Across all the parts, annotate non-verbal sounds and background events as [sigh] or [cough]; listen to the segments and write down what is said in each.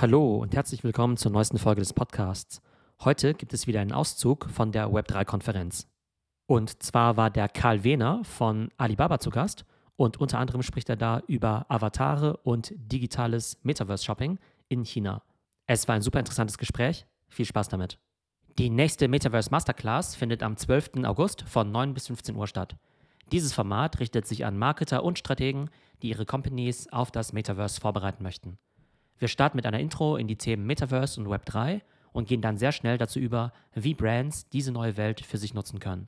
Hallo und herzlich willkommen zur neuesten Folge des Podcasts. Heute gibt es wieder einen Auszug von der Web3-Konferenz. Und zwar war der Karl Wehner von Alibaba zu Gast und unter anderem spricht er da über Avatare und digitales Metaverse-Shopping in China. Es war ein super interessantes Gespräch. Viel Spaß damit. Die nächste Metaverse Masterclass findet am 12. August von 9 bis 15 Uhr statt. Dieses Format richtet sich an Marketer und Strategen, die ihre Companies auf das Metaverse vorbereiten möchten. Wir starten mit einer Intro in die Themen Metaverse und Web3 und gehen dann sehr schnell dazu über, wie Brands diese neue Welt für sich nutzen können.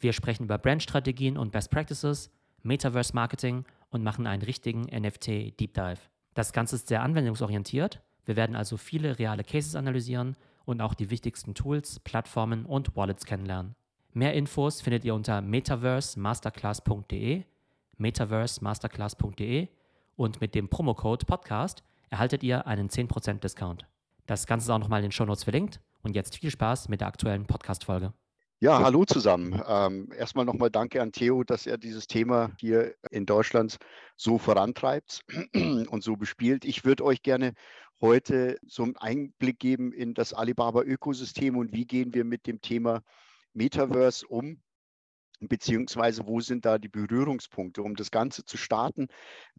Wir sprechen über Brandstrategien und Best Practices, Metaverse Marketing und machen einen richtigen NFT Deep Dive. Das Ganze ist sehr anwendungsorientiert. Wir werden also viele reale Cases analysieren und auch die wichtigsten Tools, Plattformen und Wallets kennenlernen. Mehr Infos findet ihr unter metaversemasterclass.de, metaversemasterclass.de und mit dem Promocode Podcast erhaltet ihr einen 10% Discount. Das Ganze ist auch nochmal in den Shownotes verlinkt. Und jetzt viel Spaß mit der aktuellen Podcast-Folge. Ja, hallo zusammen. Ähm, erstmal nochmal danke an Theo, dass er dieses Thema hier in Deutschland so vorantreibt [clears throat] und so bespielt. Ich würde euch gerne heute so einen Einblick geben in das Alibaba-Ökosystem und wie gehen wir mit dem Thema Metaverse um beziehungsweise wo sind da die Berührungspunkte? Um das Ganze zu starten,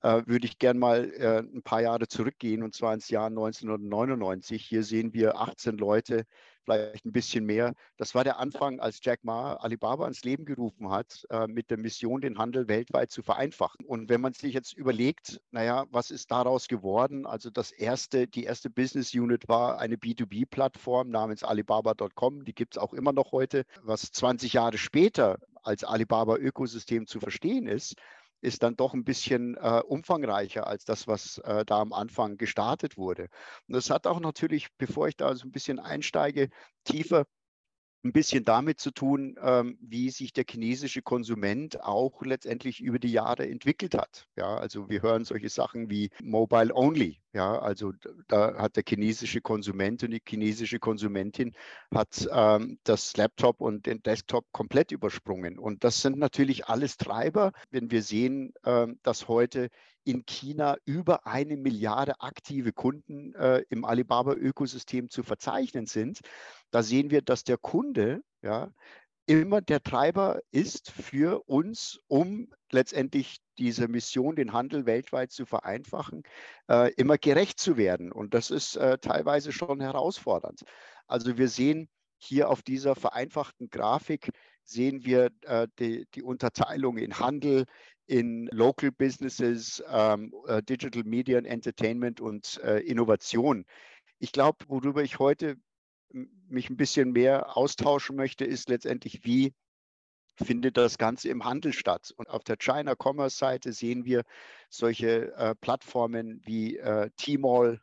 äh, würde ich gerne mal äh, ein paar Jahre zurückgehen und zwar ins Jahr 1999. Hier sehen wir 18 Leute, vielleicht ein bisschen mehr. Das war der Anfang, als Jack Ma Alibaba ins Leben gerufen hat, äh, mit der Mission, den Handel weltweit zu vereinfachen. Und wenn man sich jetzt überlegt, naja, was ist daraus geworden? Also das erste, die erste Business Unit war eine B2B-Plattform namens Alibaba.com, die gibt es auch immer noch heute. Was 20 Jahre später als Alibaba-Ökosystem zu verstehen ist, ist dann doch ein bisschen äh, umfangreicher als das, was äh, da am Anfang gestartet wurde. Und das hat auch natürlich, bevor ich da so ein bisschen einsteige, tiefer ein bisschen damit zu tun, ähm, wie sich der chinesische Konsument auch letztendlich über die Jahre entwickelt hat. Ja, also wir hören solche Sachen wie Mobile Only. Ja, also da hat der chinesische Konsument und die chinesische Konsumentin hat ähm, das Laptop und den Desktop komplett übersprungen. Und das sind natürlich alles Treiber, wenn wir sehen, ähm, dass heute in China über eine Milliarde aktive Kunden äh, im Alibaba-Ökosystem zu verzeichnen sind. Da sehen wir, dass der Kunde ja, immer der Treiber ist für uns, um letztendlich diese Mission, den Handel weltweit zu vereinfachen, äh, immer gerecht zu werden. Und das ist äh, teilweise schon herausfordernd. Also wir sehen hier auf dieser vereinfachten Grafik, sehen wir äh, die, die, Unterteilung in Handel, in Local Businesses, ähm, äh, Digital Media and Entertainment und äh, Innovation. Ich glaube, worüber ich heute mich ein bisschen mehr austauschen möchte, ist letztendlich, wie findet das Ganze im Handel statt. Und auf der China Commerce Seite sehen wir solche äh, Plattformen wie äh, Tmall,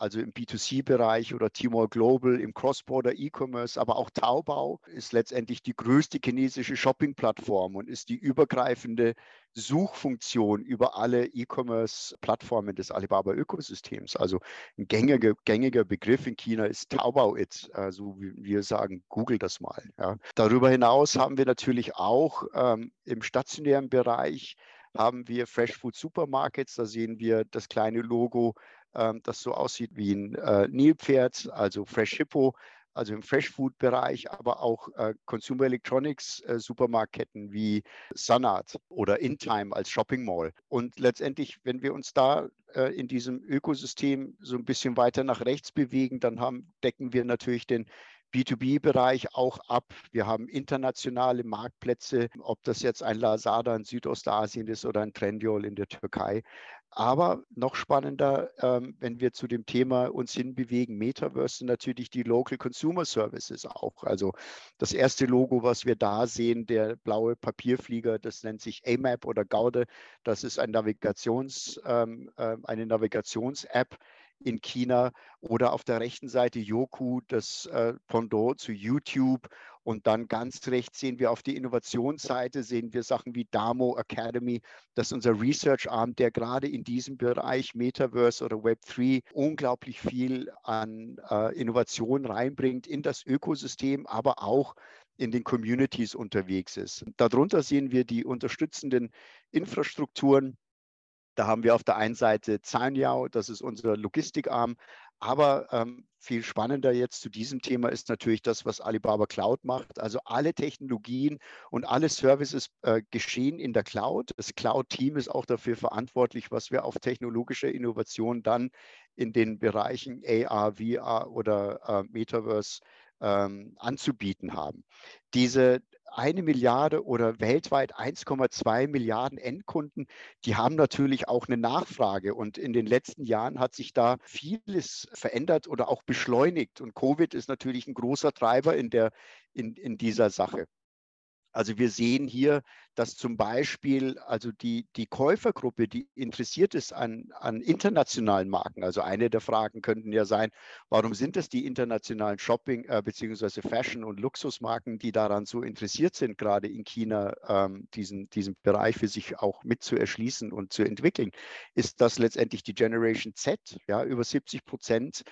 also im B2C-Bereich oder Tmall Global im Cross-Border E-Commerce, aber auch Taobao ist letztendlich die größte chinesische Shopping-Plattform und ist die übergreifende Suchfunktion über alle E-Commerce-Plattformen des Alibaba-Ökosystems. Also ein gängiger, gängiger Begriff in China ist Taobao It, also wie wir sagen, google das mal. Ja. Darüber hinaus haben wir natürlich auch ähm, im stationären Bereich haben wir Fresh Food Supermarkets, da sehen wir das kleine Logo ähm, das so aussieht wie ein äh, Nilpferd, also Fresh Hippo, also im Fresh Food Bereich, aber auch äh, Consumer Electronics äh, Supermarktketten wie Sunart oder InTime als Shopping Mall. Und letztendlich, wenn wir uns da äh, in diesem Ökosystem so ein bisschen weiter nach rechts bewegen, dann haben, decken wir natürlich den B2B-Bereich auch ab. Wir haben internationale Marktplätze, ob das jetzt ein Lazada in Südostasien ist oder ein Trendyol in der Türkei. Aber noch spannender, ähm, wenn wir zu dem Thema uns hinbewegen, Metaverse sind natürlich die Local Consumer Services auch. Also das erste Logo, was wir da sehen, der blaue Papierflieger, das nennt sich AMAP oder Gaude. Das ist ein Navigations, ähm, äh, eine Navigations-App, in China oder auf der rechten Seite Yoku, das äh, Pendant zu YouTube. Und dann ganz rechts sehen wir auf die Innovationsseite, sehen wir Sachen wie Damo Academy. Das ist unser Research-Arm, der gerade in diesem Bereich Metaverse oder Web3 unglaublich viel an äh, Innovation reinbringt in das Ökosystem, aber auch in den Communities unterwegs ist. Darunter sehen wir die unterstützenden Infrastrukturen, da haben wir auf der einen Seite Zanyao, das ist unser Logistikarm, Aber ähm, viel spannender jetzt zu diesem Thema ist natürlich das, was Alibaba Cloud macht. Also alle Technologien und alle Services äh, geschehen in der Cloud. Das Cloud-Team ist auch dafür verantwortlich, was wir auf technologische Innovation dann in den Bereichen AR, VR oder äh, Metaverse ähm, anzubieten haben. Diese eine Milliarde oder weltweit 1,2 Milliarden Endkunden, die haben natürlich auch eine Nachfrage. Und in den letzten Jahren hat sich da vieles verändert oder auch beschleunigt. Und Covid ist natürlich ein großer Treiber in, der, in, in dieser Sache. Also wir sehen hier, dass zum Beispiel also die, die Käufergruppe, die interessiert ist an, an internationalen Marken, also eine der Fragen könnten ja sein, warum sind es die internationalen Shopping- äh, bzw. Fashion- und Luxusmarken, die daran so interessiert sind, gerade in China ähm, diesen, diesen Bereich für sich auch mit zu erschließen und zu entwickeln, ist das letztendlich die Generation Z, ja, über 70 Prozent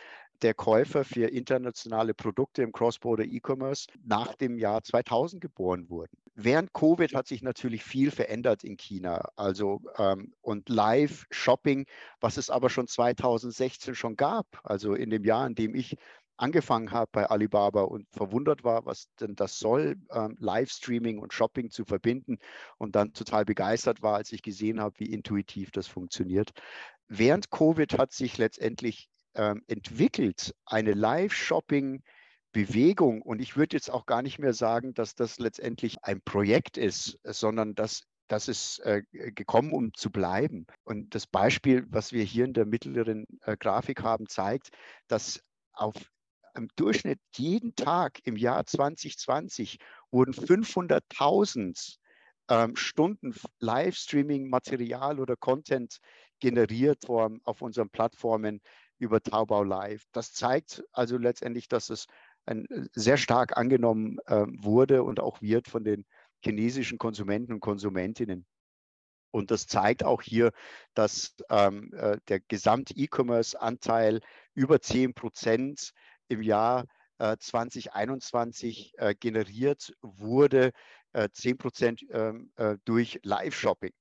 der Käufer für internationale Produkte im Cross-Border E-Commerce nach dem Jahr 2000 geboren wurden. Während Covid hat sich natürlich viel verändert in China. Also ähm, und Live-Shopping, was es aber schon 2016 schon gab, also in dem Jahr, in dem ich angefangen habe bei Alibaba und verwundert war, was denn das soll, ähm, Livestreaming und Shopping zu verbinden und dann total begeistert war, als ich gesehen habe, wie intuitiv das funktioniert. Während Covid hat sich letztendlich ähm, entwickelt, eine Live-Shopping-Bewegung. Und ich würde jetzt auch gar nicht mehr sagen, dass das letztendlich ein Projekt ist, sondern dass das ist äh, gekommen, um zu bleiben. Und das Beispiel, was wir hier in der mittleren äh, Grafik haben, zeigt, dass auf im Durchschnitt jeden Tag im Jahr 2020 wurden 500.000 ähm, Stunden Livestreaming-Material oder Content generiert auf unseren Plattformen über Taubau Live. Das zeigt also letztendlich, dass es ein, äh, sehr stark angenommen äh, wurde und auch wird von den chinesischen Konsumenten und Konsumentinnen. Und das zeigt auch hier, dass ähm, äh, der Gesamt-E-Commerce-Anteil über 10 Prozent im Jahr äh, 2021 äh, generiert wurde, 10 äh, Prozent ähm, durch Live-Shopping.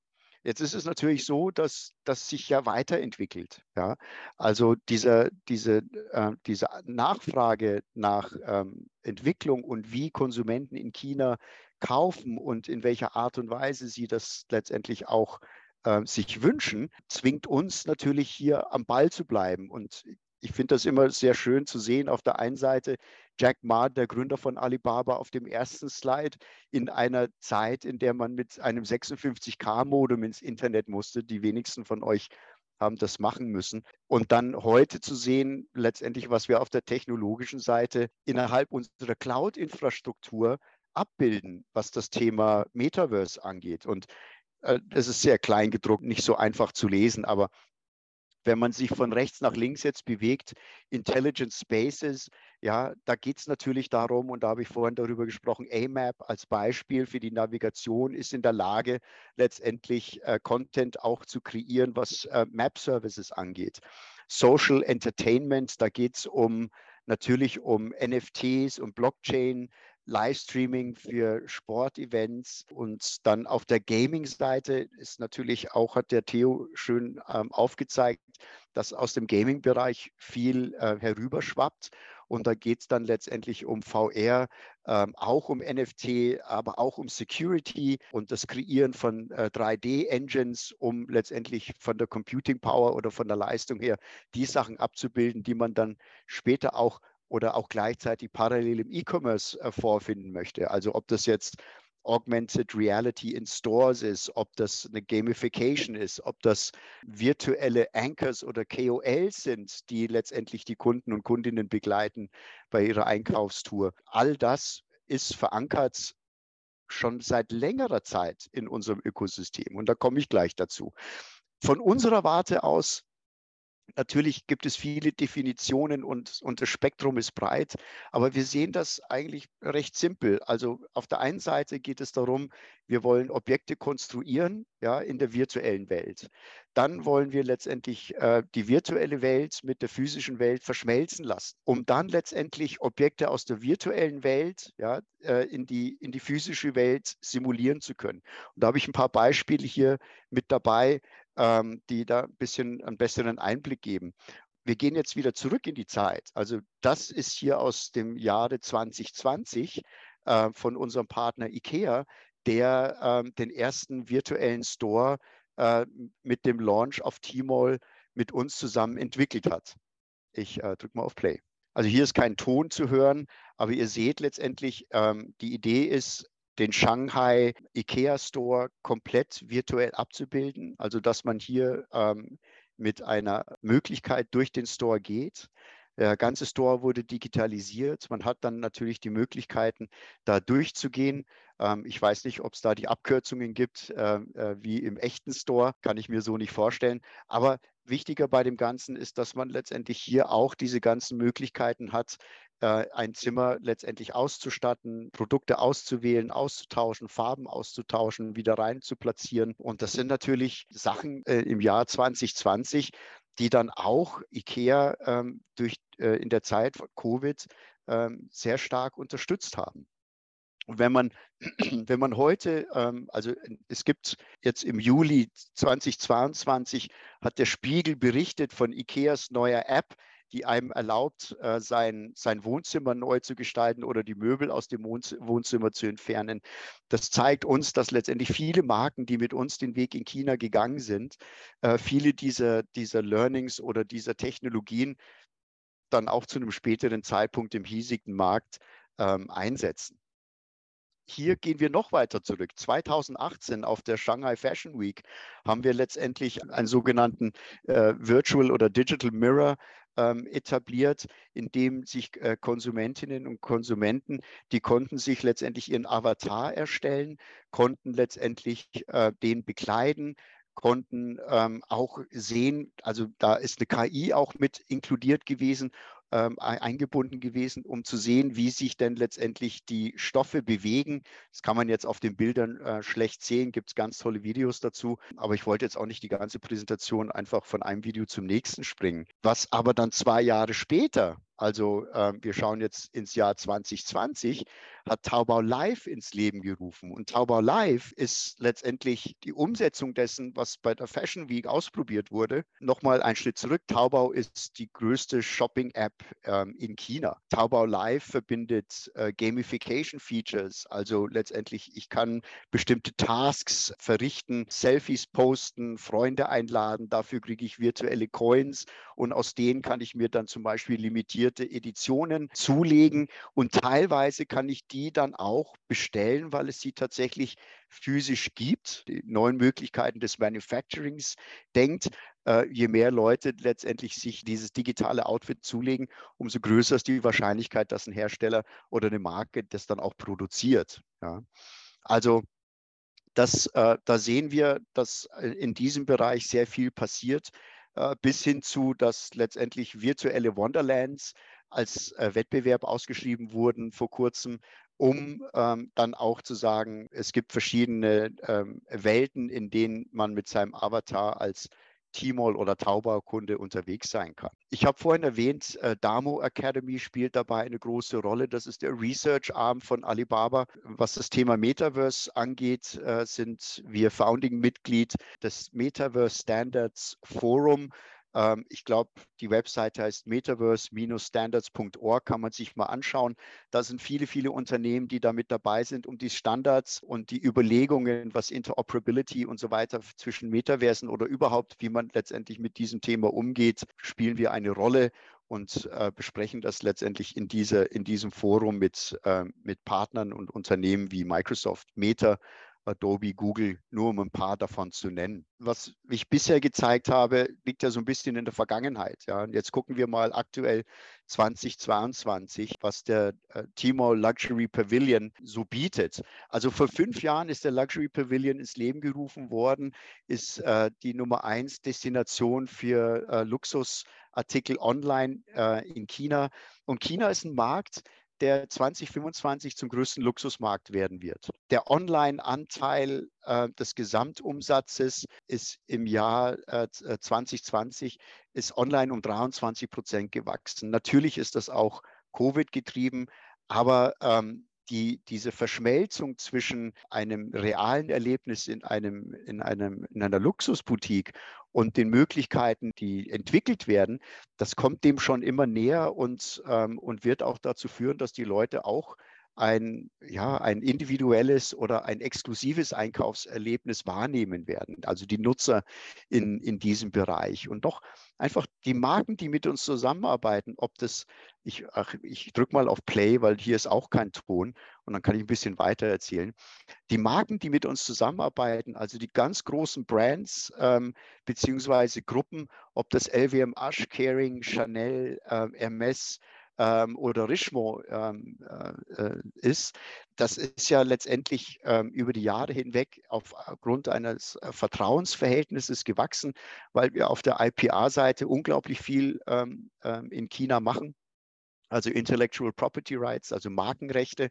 Jetzt ist es natürlich so, dass das sich ja weiterentwickelt. Ja? Also diese, diese, äh, diese Nachfrage nach ähm, Entwicklung und wie Konsumenten in China kaufen und in welcher Art und Weise sie das letztendlich auch äh, sich wünschen, zwingt uns natürlich hier am Ball zu bleiben. Und ich finde das immer sehr schön zu sehen. Auf der einen Seite Jack Ma, der Gründer von Alibaba, auf dem ersten Slide in einer Zeit, in der man mit einem 56K-Modem ins Internet musste. Die wenigsten von euch haben das machen müssen. Und dann heute zu sehen, letztendlich, was wir auf der technologischen Seite innerhalb unserer Cloud-Infrastruktur abbilden, was das Thema Metaverse angeht. Und äh, das ist sehr klein gedruckt, nicht so einfach zu lesen, aber wenn man sich von rechts nach links jetzt bewegt, Intelligent Spaces, ja, da geht es natürlich darum, und da habe ich vorhin darüber gesprochen, AMAP als Beispiel für die Navigation ist in der Lage, letztendlich äh, Content auch zu kreieren, was äh, Map-Services angeht. Social Entertainment, da geht es um natürlich um NFTs und Blockchain, Livestreaming für Sportevents und dann auf der Gaming-Seite ist natürlich auch, hat der Theo schön ähm, aufgezeigt, dass aus dem Gaming-Bereich viel äh, herüberschwappt. Und da geht es dann letztendlich um VR, ähm, auch um NFT, aber auch um Security und das Kreieren von äh, 3D-Engines, um letztendlich von der Computing Power oder von der Leistung her die Sachen abzubilden, die man dann später auch oder auch gleichzeitig parallel im E-Commerce äh, vorfinden möchte. Also ob das jetzt Augmented Reality in Stores ist, ob das eine Gamification ist, ob das virtuelle Anchors oder KOLs sind, die letztendlich die Kunden und Kundinnen begleiten bei ihrer Einkaufstour. All das ist verankert schon seit längerer Zeit in unserem Ökosystem. Und da komme ich gleich dazu. Von unserer Warte aus Natürlich gibt es viele Definitionen und, und das Spektrum ist breit, aber wir sehen das eigentlich recht simpel. Also auf der einen Seite geht es darum, wir wollen Objekte konstruieren ja, in der virtuellen Welt. Dann wollen wir letztendlich äh, die virtuelle Welt mit der physischen Welt verschmelzen lassen, um dann letztendlich Objekte aus der virtuellen Welt ja, äh, in, die, in die physische Welt simulieren zu können. Und da habe ich ein paar Beispiele hier mit dabei, ähm, die da ein bisschen einen besseren Einblick geben. wir gehen jetzt wieder zurück in die Zeit. Also das ist hier aus dem Jahre 2020 äh, von unserem Partner IKEA, der äh, den ersten virtuellen Store äh, mit dem Launch auf Tmall mit uns zusammen entwickelt hat. Ich äh, drücke mal auf Play. Also hier ist kein Ton zu hören, aber ihr seht letztendlich, ähm, die Idee ist, den Shanghai IKEA Store komplett virtuell abzubilden. Also dass man hier ähm, mit einer Möglichkeit durch den Store geht. Der ganze Store wurde digitalisiert. Man hat dann natürlich die Möglichkeiten, da durchzugehen. Ähm, ich weiß nicht, ob es da die Abkürzungen gibt, äh, äh, wie im echten Store, kann ich mir so nicht vorstellen. Aber wichtiger bei dem Ganzen ist, dass man letztendlich hier auch diese ganzen Möglichkeiten hat, äh, ein Zimmer letztendlich auszustatten, Produkte auszuwählen, auszutauschen, Farben auszutauschen, wieder rein zu platzieren. Und das sind natürlich Sachen im Jahr 2020, die dann auch IKEA ähm, durch, in der Zeit von Covid ähm, sehr stark unterstützt haben. Und wenn man, [clears throat] wenn man heute, ähm, also es gibt jetzt im Juli 2022, hat der Spiegel berichtet von IKEAs neuer App, die einem erlaubt, äh, sein, sein Wohnzimmer neu zu gestalten oder die Möbel aus dem Wohnzimmer zu entfernen. Das zeigt uns, dass letztendlich viele Marken, die mit uns den Weg in China gegangen sind, äh, viele dieser, dieser Learnings oder dieser Technologien dann auch zu einem späteren Zeitpunkt im hiesigen Markt ähm, einsetzen hier gehen wir noch weiter zurück. 2018 auf der Shanghai Fashion Week haben wir letztendlich einen sogenannten äh, Virtual oder Digital Mirror ähm, etabliert, in dem sich äh, Konsumentinnen und Konsumenten, die konnten sich letztendlich ihren Avatar erstellen, konnten letztendlich äh, den bekleiden, konnten ähm, auch sehen, also da ist eine KI auch mit inkludiert gewesen ähm, eingebunden gewesen, um zu sehen, wie sich denn letztendlich die Stoffe bewegen. Das kann man jetzt auf den Bildern äh, schlecht sehen, gibt es ganz tolle Videos dazu. Aber ich wollte jetzt auch nicht die ganze Präsentation einfach von einem Video zum nächsten springen. Was aber dann zwei Jahre später also äh, wir schauen jetzt ins Jahr 2020, hat Taubau Live ins Leben gerufen. Und Taubau Live ist letztendlich die Umsetzung dessen, was bei der Fashion Week ausprobiert wurde. Nochmal ein Schritt zurück. Taubau ist die größte Shopping-App ähm, in China. Taubau Live verbindet äh, Gamification-Features. Also letztendlich, ich kann bestimmte Tasks verrichten, Selfies posten, Freunde einladen. Dafür kriege ich virtuelle Coins und aus denen kann ich mir dann zum Beispiel limitieren limitierte Editionen zulegen und teilweise kann ich die dann auch bestellen, weil es sie tatsächlich physisch gibt, die neuen Möglichkeiten des Manufacturings denkt. Äh, je mehr Leute letztendlich sich dieses digitale Outfit zulegen, umso größer ist die Wahrscheinlichkeit, dass ein Hersteller oder eine Marke das dann auch produziert. Ja. Also das, äh, da sehen wir, dass äh, in diesem Bereich sehr viel passiert. Äh, bis hin zu, dass letztendlich virtuelle Wonderlands als äh, Wettbewerb ausgeschrieben wurden vor kurzem, um ähm, dann auch zu sagen, es gibt verschiedene ähm, Welten, in denen man mit seinem Avatar als Tmall oder Taubaukunde unterwegs sein kann. Ich habe vorhin erwähnt, äh, Damo Academy spielt dabei eine große Rolle. Das ist der Research-Arm von Alibaba. Was das Thema Metaverse angeht, äh, sind wir Founding-Mitglied des Metaverse Standards Forum. Ähm, ich glaube, die Webseite heißt metaverse-standards.org, kann man sich mal anschauen. Da sind viele, viele Unternehmen, die da mit dabei sind, um die Standards und die Überlegungen, was Interoperability und so weiter zwischen Metaversen oder überhaupt, wie man letztendlich mit diesem Thema umgeht, spielen wir eine Rolle und äh, besprechen das letztendlich in, diese, in diesem Forum mit, äh, mit Partnern und Unternehmen wie Microsoft, Meta, Adobe, Google, nur um ein paar davon zu nennen. Was ich bisher gezeigt habe, liegt ja so ein bisschen in der Vergangenheit. Ja. Und jetzt gucken wir mal aktuell 2022, was der äh, Tmall Luxury Pavilion so bietet. Also vor fünf Jahren ist der Luxury Pavilion ins Leben gerufen worden, ist äh, die Nummer eins Destination für äh, Luxusartikel online äh, in China. Und China ist ein Markt, der 2025 zum größten Luxusmarkt werden wird. Der Online-Anteil äh, des Gesamtumsatzes ist im Jahr äh, 2020 äh, ist online um 23 Prozent gewachsen. Natürlich ist das auch Covid getrieben, aber ähm, die, diese Verschmelzung zwischen einem realen Erlebnis in, einem, in, einem, in einer Luxusboutique und den Möglichkeiten, die entwickelt werden, das kommt dem schon immer näher und, ähm, und wird auch dazu führen, dass die Leute auch ein, ja, ein individuelles oder ein exklusives Einkaufserlebnis wahrnehmen werden, also die Nutzer in, in diesem Bereich. Und doch einfach die Marken, die mit uns zusammenarbeiten, ob das, ich, ich drücke mal auf Play, weil hier ist auch kein Ton und dann kann ich ein bisschen weiter erzählen. Die Marken, die mit uns zusammenarbeiten, also die ganz großen Brands ähm, beziehungsweise Gruppen, ob das LWM Ash, Caring, Chanel, äh, Hermes, ähm, oder Richemont ähm, äh, äh, ist, das ist ja letztendlich ähm, über die Jahre hinweg aufgrund eines äh, Vertrauensverhältnisses gewachsen, weil wir auf der IPA-Seite unglaublich viel ähm, ähm, in China machen also Intellectual Property Rights, also Markenrechte.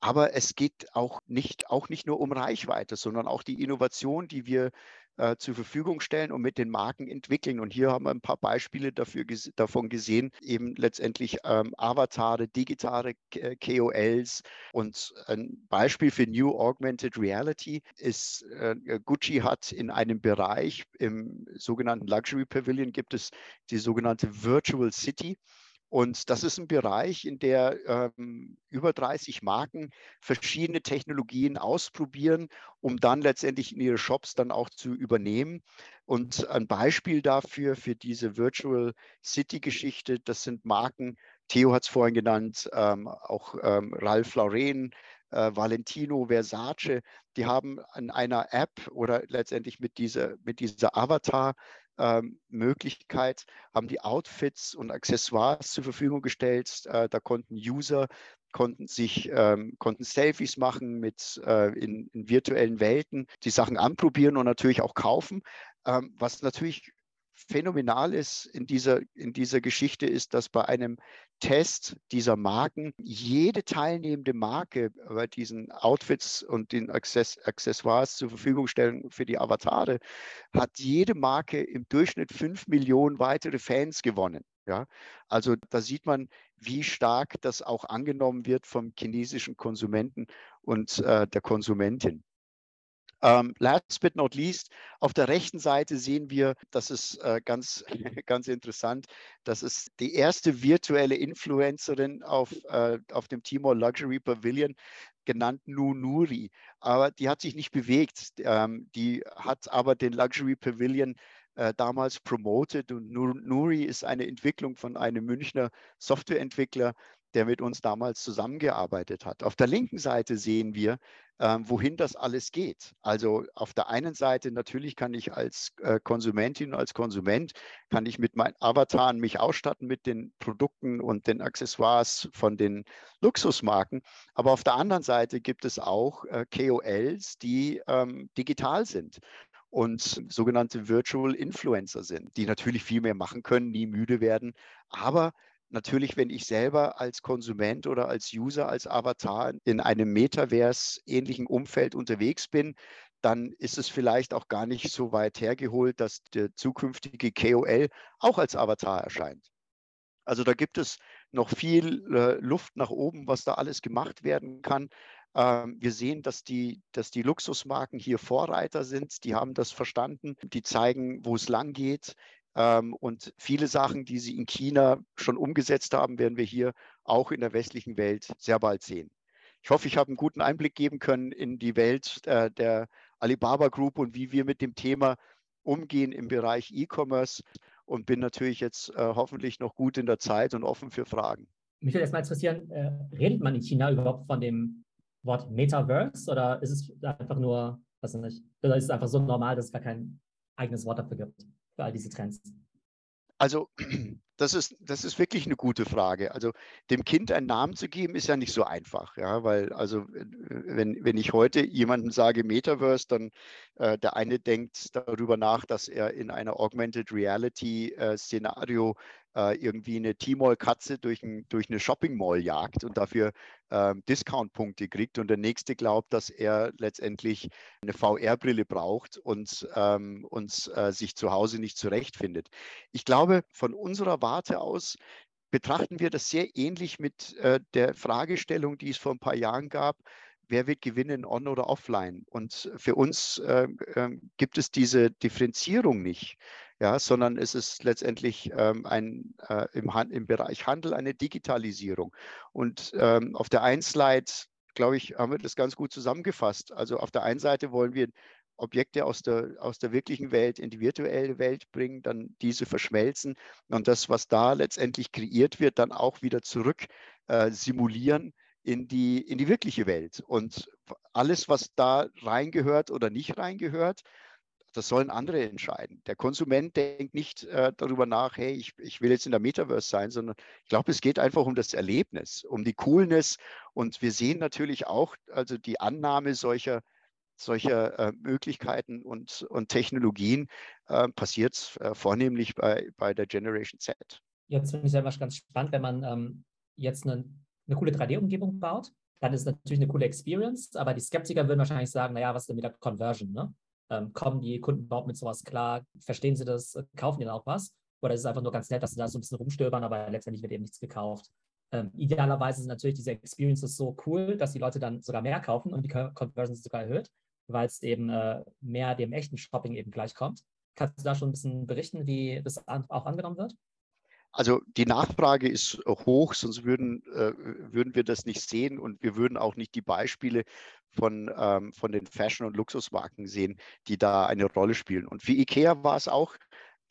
Aber es geht auch nicht, auch nicht nur um Reichweite, sondern auch die Innovation, die wir äh, zur Verfügung stellen und mit den Marken entwickeln. Und hier haben wir ein paar Beispiele dafür, davon gesehen, eben letztendlich ähm, Avatare, digitale KOLs. Und ein Beispiel für New Augmented Reality ist, äh, Gucci hat in einem Bereich im sogenannten Luxury Pavilion gibt es die sogenannte Virtual City. Und das ist ein Bereich, in der ähm, über 30 Marken verschiedene Technologien ausprobieren, um dann letztendlich in ihre Shops dann auch zu übernehmen. Und ein Beispiel dafür, für diese Virtual City-Geschichte, das sind Marken, Theo hat es vorhin genannt, ähm, auch ähm, Ralph Lauren, äh, Valentino, Versace, die haben an einer App oder letztendlich mit dieser, mit dieser Avatar ähm, Möglichkeit, haben die Outfits und Accessoires zur Verfügung gestellt. Äh, da konnten User konnten sich ähm, konnten Selfies machen mit äh, in, in, virtuellen Welten, die Sachen anprobieren und natürlich auch kaufen. Ähm, was natürlich phänomenal ist in dieser, in dieser Geschichte, ist, dass bei einem Test dieser Marken jede teilnehmende Marke bei diesen Outfits und den Access Accessoires zur Verfügung stellen für die Avatare, hat jede Marke im Durchschnitt fünf Millionen weitere Fans gewonnen. Ja, also da sieht man, wie stark das auch angenommen wird vom chinesischen Konsumenten und äh, der Konsumentin. Ähm, last but not least, auf der rechten Seite sehen wir, das ist äh, ganz, [laughs] ganz interessant, das ist die erste virtuelle Influencerin auf, äh, auf dem Timor Luxury Pavilion, genannt Nunuri. Aber die hat sich nicht bewegt. Ähm, die hat aber den Luxury Pavilion äh, damals promoted und Nuri ist eine Entwicklung von einem Münchner Softwareentwickler, der mit uns damals zusammengearbeitet hat. Auf der linken Seite sehen wir, ähm, wohin das alles geht. Also auf der einen Seite natürlich kann ich als äh, Konsumentin, als Konsument, kann ich mit meinen Avataren mich ausstatten mit den Produkten und den Accessoires von den Luxusmarken. Aber auf der anderen Seite gibt es auch äh, KOLs, die ähm, digital sind und sogenannte Virtual Influencer sind, die natürlich viel mehr machen können, nie müde werden, aber natürlich, wenn ich selber als Konsument oder als User, als Avatar in einem Metaverse-ähnlichen Umfeld unterwegs bin, dann ist es vielleicht auch gar nicht so weit hergeholt, dass der zukünftige KOL auch als Avatar erscheint. Also da gibt es noch viel äh, Luft nach oben, was da alles gemacht werden kann. Ähm, wir sehen, dass die, dass die Luxusmarken hier Vorreiter sind. Die haben das verstanden. Die zeigen, wo es lang geht. Ähm, und viele Sachen, die sie in China schon umgesetzt haben, werden wir hier auch in der westlichen Welt sehr bald sehen. Ich hoffe, ich habe einen guten Einblick geben können in die Welt äh, der Alibaba Group und wie wir mit dem Thema umgehen im Bereich E-Commerce und bin natürlich jetzt äh, hoffentlich noch gut in der Zeit und offen für Fragen. Mich würde erstmal interessieren, äh, redet man in China überhaupt von dem Wort Metaverse oder ist es einfach nur, weiß nicht, oder ist es einfach so normal, dass es gar kein eigenes Wort dafür gibt? Für all diese Trends? Also [clears throat] das ist, das ist wirklich eine gute Frage. Also dem Kind einen Namen zu geben, ist ja nicht so einfach, ja, weil also wenn, wenn ich heute jemandem sage Metaverse, dann äh, der eine denkt darüber nach, dass er in einer Augmented Reality äh, Szenario äh, irgendwie eine T-Mall-Katze durch, ein, durch eine Shopping-Mall jagt und dafür ähm, Discount-Punkte kriegt und der nächste glaubt, dass er letztendlich eine VR-Brille braucht und, ähm, und äh, sich zu Hause nicht zurechtfindet. Ich glaube, von unserer Warte aus betrachten wir das sehr ähnlich mit äh, der Fragestellung, die es vor ein paar Jahren gab, wer wird gewinnen, on oder offline? Und für uns äh, äh, gibt es diese Differenzierung nicht, ja, sondern es ist letztendlich ähm, ein, äh, im, im, Bereich Handel eine Digitalisierung. Und ähm, auf der einen Slide, glaube ich, haben wir das ganz gut zusammengefasst. Also auf der einen Seite wollen wir Objekte aus der, aus der wirklichen Welt in die virtuelle Welt bringen, dann diese verschmelzen und das, was da letztendlich kreiert wird, dann auch wieder zurück äh, simulieren in die, in die wirkliche Welt. Und alles, was da reingehört oder nicht reingehört, das sollen andere entscheiden. Der Konsument denkt nicht äh, darüber nach, hey, ich, ich will jetzt in der Metaverse sein, sondern ich glaube, es geht einfach um das Erlebnis, um die Coolness. Und wir sehen natürlich auch, also die Annahme solcher, solcher äh, Möglichkeiten und, und Technologien äh, passiert äh, vornehmlich bei, bei der Generation Z. Jetzt finde ich es ganz spannend, wenn man ähm, jetzt eine eine coole 3D-Umgebung baut, dann ist es natürlich eine coole Experience, aber die Skeptiker würden wahrscheinlich sagen, naja, was ist denn mit der Conversion? Ne? Ähm, kommen die Kunden überhaupt mit sowas klar? Verstehen sie das? Kaufen die dann auch was? Oder ist es einfach nur ganz nett, dass sie da so ein bisschen rumstöbern, aber letztendlich wird eben nichts gekauft? Ähm, idealerweise sind natürlich diese Experiences so cool, dass die Leute dann sogar mehr kaufen und die Conversion sogar erhöht, weil es eben äh, mehr dem echten Shopping eben gleichkommt. Kannst du da schon ein bisschen berichten, wie das an, auch angenommen wird? Also die Nachfrage ist hoch, sonst würden, äh, würden wir das nicht sehen und wir würden auch nicht die Beispiele von, ähm, von den Fashion- und Luxusmarken sehen, die da eine Rolle spielen. Und für IKEA war es auch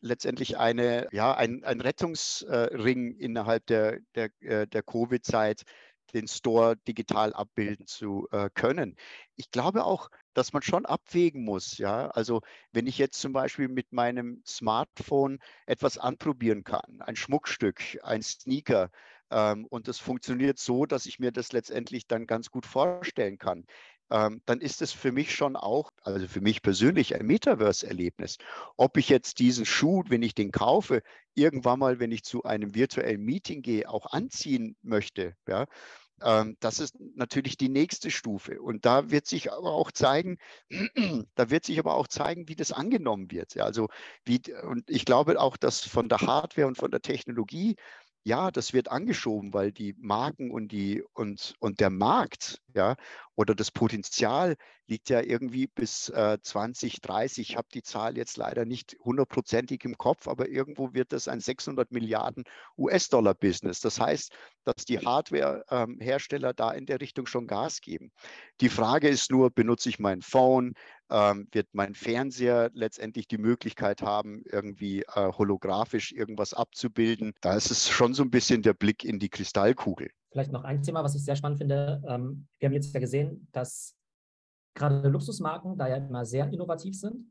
letztendlich eine, ja, ein, ein Rettungsring innerhalb der, der, äh, der Covid-Zeit, den Store digital abbilden zu äh, können. Ich glaube auch, dass man schon abwägen muss. Ja, also wenn ich jetzt zum Beispiel mit meinem Smartphone etwas anprobieren kann, ein Schmuckstück, ein Sneaker, ähm, und das funktioniert so, dass ich mir das letztendlich dann ganz gut vorstellen kann, ähm, dann ist es für mich schon auch, also für mich persönlich ein Metaverse-Erlebnis. Ob ich jetzt diesen Schuh, wenn ich den kaufe, irgendwann mal, wenn ich zu einem virtuellen Meeting gehe, auch anziehen möchte, ja, ähm, das ist natürlich die nächste Stufe. Und da wird sich aber auch zeigen, [clears throat] da wird sich aber auch zeigen, wie das angenommen wird. Also wie, und ich glaube auch, dass von der Hardware und von der Technologie ja, das wird angeschoben, weil die Marken und die und, und der Markt, ja, oder das Potenzial liegt ja irgendwie bis äh, 2030. Ich habe die Zahl jetzt leider nicht hundertprozentig im Kopf, aber irgendwo wird das ein 600 Milliarden US-Dollar-Business. Das heißt, dass die Hardware-Hersteller ähm, da in der Richtung schon Gas geben. Die Frage ist nur, benutze ich mein Phone? Ähm, wird mein Fernseher letztendlich die Möglichkeit haben, irgendwie äh, holographisch irgendwas abzubilden. Da ist es schon so ein bisschen der Blick in die Kristallkugel. Vielleicht noch ein Thema, was ich sehr spannend finde. Ähm, wir haben jetzt ja gesehen, dass gerade Luxusmarken da ja immer sehr innovativ sind,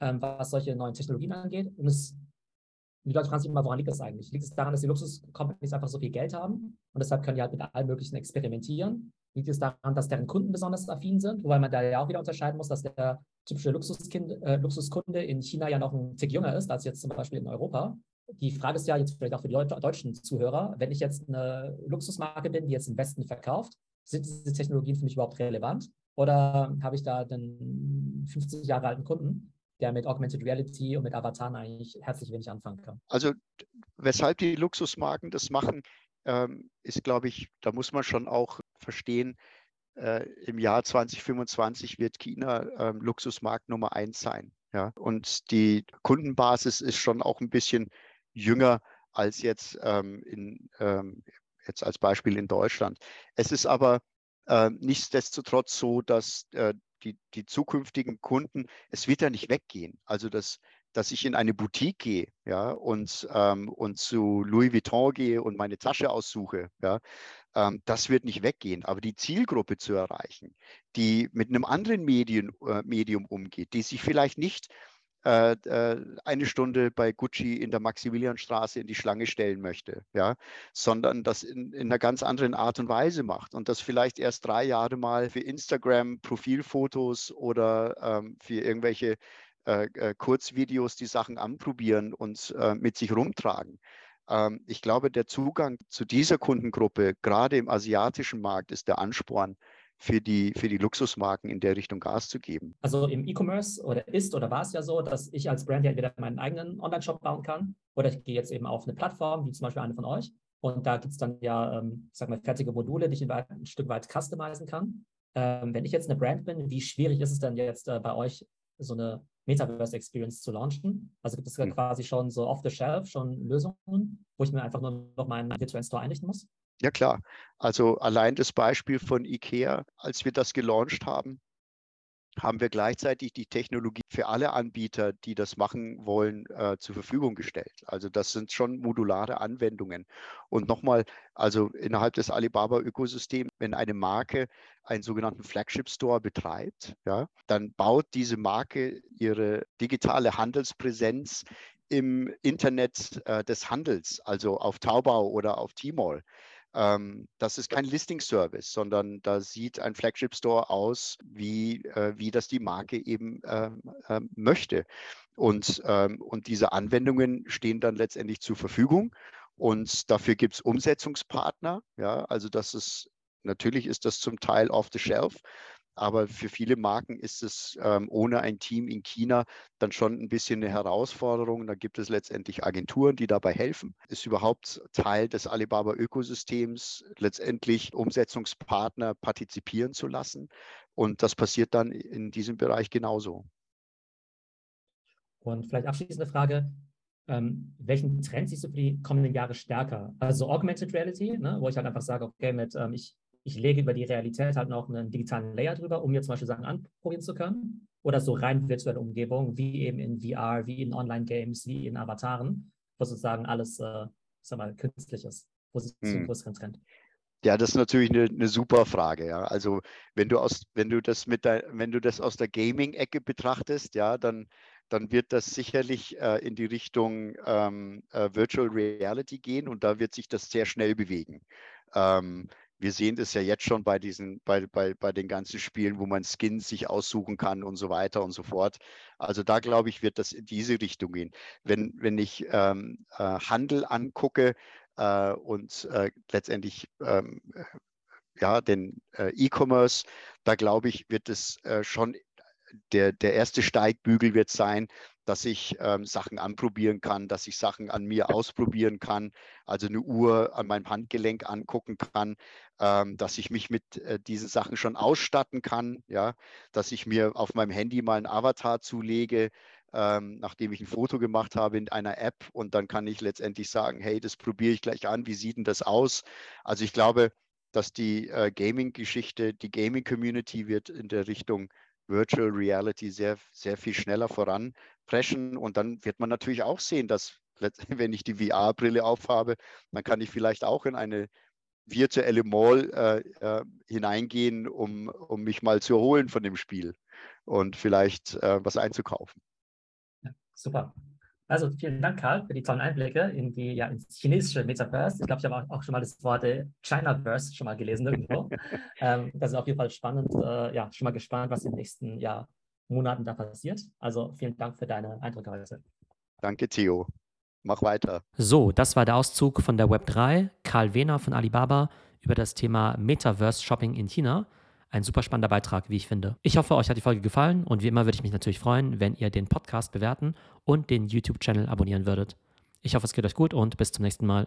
ähm, was solche neuen Technologien angeht. Und es, die Leute fragen sich immer, woran liegt das eigentlich? Liegt es daran, dass die Luxuscompanies einfach so viel Geld haben und deshalb können die halt mit allem Möglichen experimentieren? Liegt es daran, dass deren Kunden besonders affin sind? Wobei man da ja auch wieder unterscheiden muss, dass der typische äh, Luxuskunde in China ja noch ein Tick jünger ist als jetzt zum Beispiel in Europa. Die Frage ist ja jetzt vielleicht auch für die deutschen Zuhörer, wenn ich jetzt eine Luxusmarke bin, die jetzt im Westen verkauft, sind diese Technologien für mich überhaupt relevant? Oder habe ich da einen 50 Jahre alten Kunden, der mit Augmented Reality und mit Avataren eigentlich herzlich wenig anfangen kann? Also weshalb die Luxusmarken das machen, ähm, ist, glaube ich, da muss man schon auch verstehen, äh, im Jahr 2025 wird China ähm, Luxusmarkt Nummer eins sein. Ja? Und die Kundenbasis ist schon auch ein bisschen jünger als jetzt, ähm, in, jetzt als Beispiel in Deutschland. Es ist aber äh, nichtsdestotrotz so, dass äh, die, die zukünftigen Kunden, es wird ja nicht weggehen. Also das, dass ich in eine Boutique gehe, ja, und, ähm, und zu Louis Vuitton gehe und meine Tasche aussuche, ja, ähm, das wird nicht weggehen. Aber die Zielgruppe zu erreichen, die mit einem anderen Medien, äh, Medium umgeht, die sich vielleicht nicht eine Stunde bei Gucci in der Maximilianstraße in die Schlange stellen möchte, ja, sondern das in, in einer ganz anderen Art und Weise macht und das vielleicht erst drei Jahre mal für Instagram Profilfotos oder ähm, für irgendwelche äh, äh, Kurzvideos die Sachen anprobieren und äh, mit sich rumtragen. Ähm, ich glaube, der Zugang zu dieser Kundengruppe, gerade im asiatischen Markt, ist der Ansporn, für die, für die Luxusmarken in der Richtung Gas zu geben. Also im E-Commerce oder ist oder war es ja so, dass ich als Brand ja entweder meinen eigenen Online-Shop bauen kann oder ich gehe jetzt eben auf eine Plattform, wie zum Beispiel eine von euch. Und da gibt es dann ja, ähm, ich sag mal, fertige Module, die ich ein Stück weit customizen kann. ähm, wenn ich jetzt eine Brand bin, wie schwierig ist es denn jetzt äh, bei euch, so eine Metaverse Experience zu launchen? Also gibt es ja hm. quasi schon so off-the-shelf schon Lösungen, wo ich mir einfach nur noch meinen virtuellen Store einrichten muss? Ja klar. Also allein das Beispiel von IKEA, als wir das gelauncht haben, haben wir gleichzeitig die Technologie für alle Anbieter, die das machen wollen, äh, zur Verfügung gestellt. Also das sind schon modulare Anwendungen. Und nochmal, also innerhalb des Alibaba-Ökosystems, wenn eine Marke einen sogenannten Flagship Store betreibt, ja, dann baut diese Marke ihre digitale Handelspräsenz im Internet äh, des Handels, also auf Taubau oder auf Tmall. Ähm, das ist kein Listing-Service, sondern da sieht ein Flagship-Store aus, wie, äh, wie das die Marke eben äh, äh, möchte. Und, ähm, und diese Anwendungen stehen dann letztendlich zur Verfügung. Und dafür gibt es Umsetzungspartner. Ja, also das ist natürlich ist das zum Teil off the shelf, aber für viele Marken ist es ähm, ohne ein Team in China dann schon ein bisschen eine Herausforderung. Da gibt es letztendlich Agenturen, die dabei helfen. Ist überhaupt Teil des Alibaba-Ökosystems, letztendlich Umsetzungspartner partizipieren zu lassen. Und das passiert dann in diesem Bereich genauso. Und vielleicht abschließende Frage. Ähm, welchen Trend siehst du für die kommenden Jahre stärker? Also Augmented Reality, ne, wo ich halt einfach sage, okay, mit ähm, ich ich lege über die Realität halt noch einen digitalen Layer drüber, um mir zum Beispiel Sachen anprobieren zu können. Oder so rein virtuelle Umgebungen, wie eben in VR, wie in Online-Games, wie in Avataren, wo sozusagen alles, äh, sag mal, künstlich ist. Wo ist hm. einen größeren Trend? Ja, das ist natürlich eine, eine, super Frage. Ja. Also wenn du aus, wenn du das mit der, wenn du das aus der Gaming-Ecke betrachtest, ja, dann, dann wird das sicherlich äh, in die Richtung ähm, äh, Virtual Reality gehen und da wird sich das sehr schnell bewegen. Ähm, wir sehen das ja jetzt schon bei diesen, bei, bei, bei den ganzen Spielen, wo man Skins sich aussuchen kann und so weiter und so fort. Also da glaube ich, wird das in diese Richtung gehen. Wenn, wenn ich ähm, äh, Handel angucke äh, und äh, letztendlich ähm, äh, ja, den äh, E-Commerce, da glaube ich, wird es äh, schon der, der erste Steigbügel wird sein, dass ich ähm, Sachen anprobieren kann, dass ich Sachen an mir ausprobieren kann, also eine Uhr an meinem Handgelenk angucken kann, ähm, dass ich mich mit äh, diesen Sachen schon ausstatten kann, ja, dass ich mir auf meinem Handy mal einen Avatar zulege, ähm, nachdem ich ein Foto gemacht habe in einer App und dann kann ich letztendlich sagen, hey, das probiere ich gleich an, wie sieht denn das aus? Also ich glaube, dass die äh, Gaming-Geschichte, die Gaming-Community wird in der Richtung Virtual Reality sehr, sehr viel schneller voranpreschen. Und dann wird man natürlich auch sehen, dass [laughs] wenn ich die VR-Brille aufhabe, dann kann ich vielleicht auch in eine virtuelle Mall äh, äh, hineingehen, um, um mich mal zu erholen von dem Spiel und vielleicht äh, was einzukaufen. Ja, super. Also vielen Dank, Karl, für die tollen Einblicke in die, ja, ins chinesische Metaverse. Ich glaube, ich habe auch schon mal das Wort äh, Chinaverse schon mal gelesen irgendwo. [laughs] ähm, das ist auf jeden Fall spannend. Äh, ja, schon mal gespannt, was in den nächsten ja, Monaten da passiert. Also vielen Dank für deine Eindrücke heute. Danke, Theo. Mach weiter. So, das war der Auszug von der Web3. Karl Wehner von Alibaba über das Thema Metaverse Shopping in China. Ein super spannender Beitrag, wie ich finde. Ich hoffe, euch hat die Folge gefallen und wie immer würde ich mich natürlich freuen, wenn ihr den Podcast bewerten und den YouTube-Channel abonnieren würdet. Ich hoffe, es geht euch gut und bis zum nächsten Mal.